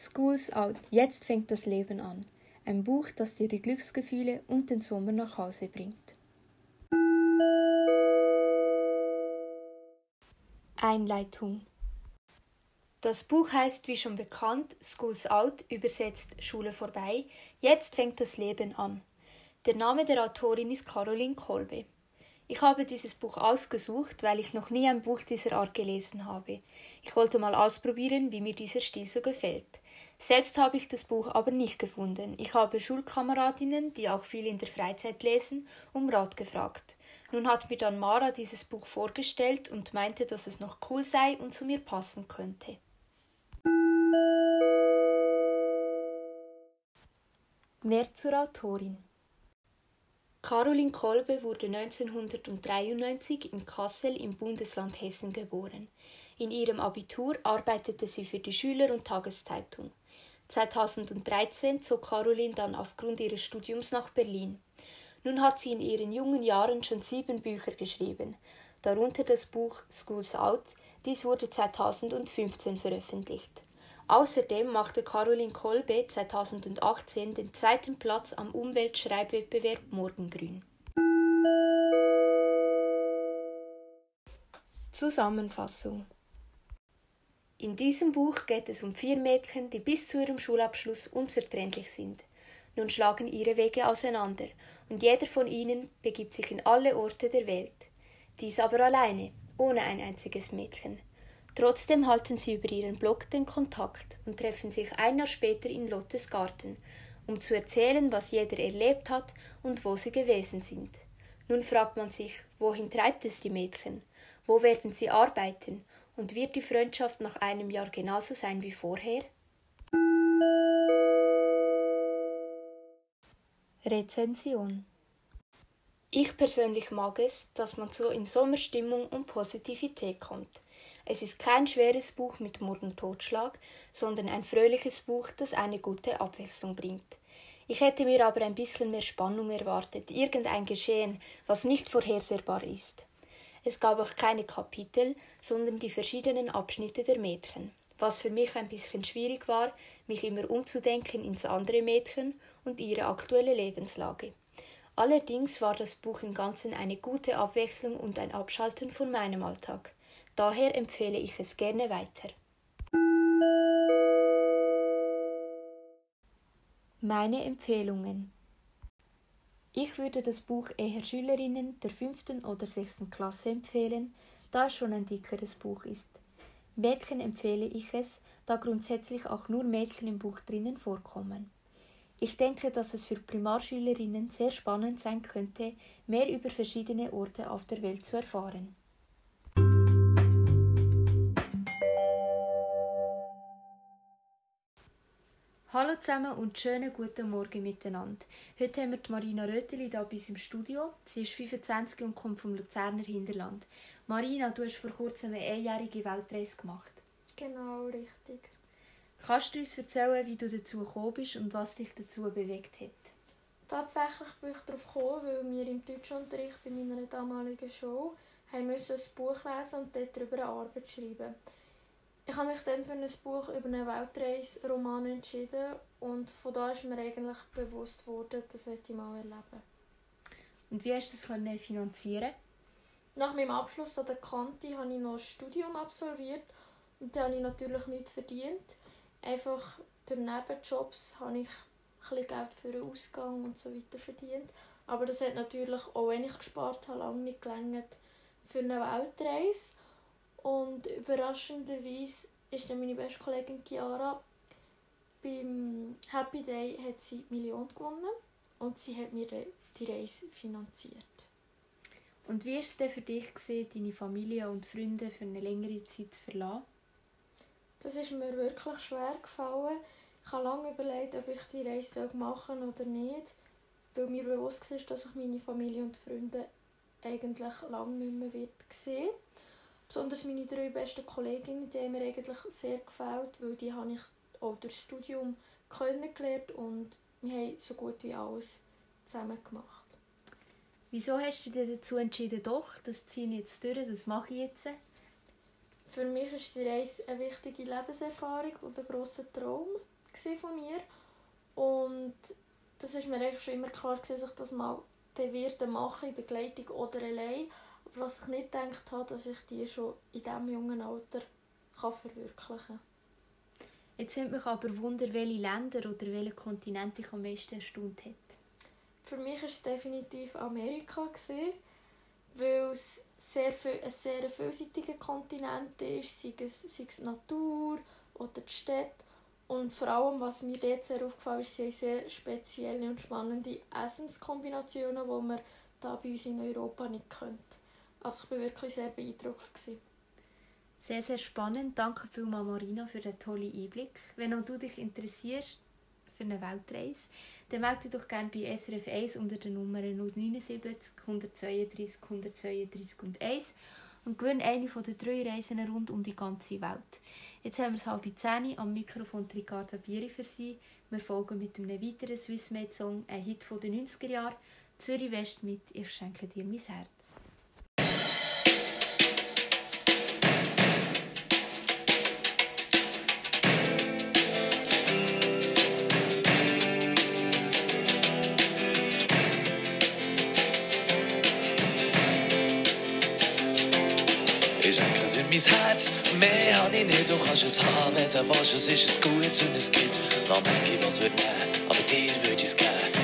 School's Out, jetzt fängt das Leben an. Ein Buch, das dir die Glücksgefühle und den Sommer nach Hause bringt. Einleitung Das Buch heißt, wie schon bekannt, School's Out, übersetzt Schule vorbei. Jetzt fängt das Leben an. Der Name der Autorin ist Caroline Kolbe. Ich habe dieses Buch ausgesucht, weil ich noch nie ein Buch dieser Art gelesen habe. Ich wollte mal ausprobieren, wie mir dieser Stil so gefällt. Selbst habe ich das Buch aber nicht gefunden. Ich habe Schulkameradinnen, die auch viel in der Freizeit lesen, um Rat gefragt. Nun hat mir dann Mara dieses Buch vorgestellt und meinte, dass es noch cool sei und zu mir passen könnte. Mehr zur Autorin. Caroline Kolbe wurde 1993 in Kassel im Bundesland Hessen geboren. In ihrem Abitur arbeitete sie für die Schüler- und Tageszeitung. 2013 zog Caroline dann aufgrund ihres Studiums nach Berlin. Nun hat sie in ihren jungen Jahren schon sieben Bücher geschrieben, darunter das Buch Schools Out, dies wurde 2015 veröffentlicht. Außerdem machte Caroline Kolbe 2018 den zweiten Platz am Umweltschreibwettbewerb Morgengrün. Zusammenfassung In diesem Buch geht es um vier Mädchen, die bis zu ihrem Schulabschluss unzertrennlich sind. Nun schlagen ihre Wege auseinander, und jeder von ihnen begibt sich in alle Orte der Welt. Dies aber alleine, ohne ein einziges Mädchen. Trotzdem halten sie über ihren Blog den Kontakt und treffen sich ein Jahr später in Lottes Garten, um zu erzählen, was jeder erlebt hat und wo sie gewesen sind. Nun fragt man sich, wohin treibt es die Mädchen? Wo werden sie arbeiten? Und wird die Freundschaft nach einem Jahr genauso sein wie vorher? Rezension Ich persönlich mag es, dass man so in Sommerstimmung und Positivität kommt. Es ist kein schweres Buch mit Mord und Totschlag, sondern ein fröhliches Buch, das eine gute Abwechslung bringt. Ich hätte mir aber ein bisschen mehr Spannung erwartet, irgendein Geschehen, was nicht vorhersehbar ist. Es gab auch keine Kapitel, sondern die verschiedenen Abschnitte der Mädchen, was für mich ein bisschen schwierig war, mich immer umzudenken ins andere Mädchen und ihre aktuelle Lebenslage. Allerdings war das Buch im Ganzen eine gute Abwechslung und ein Abschalten von meinem Alltag. Daher empfehle ich es gerne weiter. Meine Empfehlungen Ich würde das Buch eher Schülerinnen der fünften oder sechsten Klasse empfehlen, da es schon ein dickeres Buch ist. Mädchen empfehle ich es, da grundsätzlich auch nur Mädchen im Buch drinnen vorkommen. Ich denke, dass es für Primarschülerinnen sehr spannend sein könnte, mehr über verschiedene Orte auf der Welt zu erfahren. Hallo zusammen und schönen guten Morgen miteinander. Heute haben wir die Marina Röteli da bei uns im Studio. Sie ist 25 und kommt vom Luzerner Hinterland. Marina, du hast vor kurzem eine einjährige Weltreise gemacht. Genau, richtig. Kannst du uns erzählen, wie du dazu gekommen bist und was dich dazu bewegt hat? Tatsächlich bin ich darauf gekommen, weil wir im Deutschunterricht bei meiner damaligen Show haben müssen ein Buch lesen und dort darüber eine Arbeit schreiben ich habe mich dann für ein Buch über einen Weltreise-Roman entschieden und von da ist mir eigentlich bewusst worden, das möchte ich mal erleben. Und wie hast du das finanzieren Nach meinem Abschluss an der Kante habe ich noch ein Studium absolviert und da habe ich natürlich nichts verdient. Einfach durch Nebenjobs habe ich ein bisschen Geld für den Ausgang und so weiter verdient. Aber das hat natürlich, auch wenn ich gespart habe, lange nicht gelangt für eine Weltreise. Und überraschenderweise ist dann meine beste Kollegin Chiara beim Happy Day hat sie die Million gewonnen und sie hat mir die Reise finanziert. Und wie war es denn für dich, gewesen, deine Familie und Freunde für eine längere Zeit zu verlassen? Das ist mir wirklich schwer gefallen. Ich habe lange überlegt, ob ich die Reise machen soll oder nicht, weil mir bewusst war, dass ich meine Familie und Freunde eigentlich lange nicht mehr sehen werde. Besonders meine drei besten Kolleginnen, die haben mir eigentlich sehr gefällt, weil die habe ich auch durch das Studium kennengelernt und wir haben so gut wie alles zusammen gemacht. Wieso hast du dich dazu entschieden, doch, das ziehe ich jetzt durch, das mache ich jetzt? Für mich war die Reise eine wichtige Lebenserfahrung und ein grosser Traum von mir. Und das ist mir eigentlich schon immer klar, dass ich das mal wird machen in Begleitung oder allein. Was ich nicht gedacht habe, dass ich die schon in diesem jungen Alter kann verwirklichen kann. Jetzt sind mich aber Wunder, welche Länder oder welche Kontinente ich am meisten erstaunt hat. Für mich war es definitiv Amerika, weil es sehr viel, ein sehr vielseitiger Kontinent ist, sei es, sei es die Natur oder die Städte. Und vor allem, was mir dort sehr aufgefallen ist, sind sehr spezielle und spannende Essenskombinationen, die man da bei uns in Europa nicht kennt. Also ich war wirklich sehr beeindruckt. Sehr, sehr spannend. Danke vielmals, Marina, für den tollen Einblick. Wenn auch du dich interessierst für eine Weltreise, dann melde dich doch gerne bei SRF 1 unter der Nummer 079 132 132 und 1 und gewinne eine von den drei Reisen rund um die ganze Welt. Jetzt haben wir es halb zehn am Mikrofon Ricarda Bieri für Sie. Wir folgen mit einem weiteren Swissmade-Song, ein Hit von den 90er Jahren, Zürich West mit «Ich schenke dir mein Herz». Mein Herz. Mehr habe ich nicht, du kannst es haben, wenn du willst. Es ist ein Gutes und es gibt noch manche, was wird nehmen. Aber dir würde ich es geben.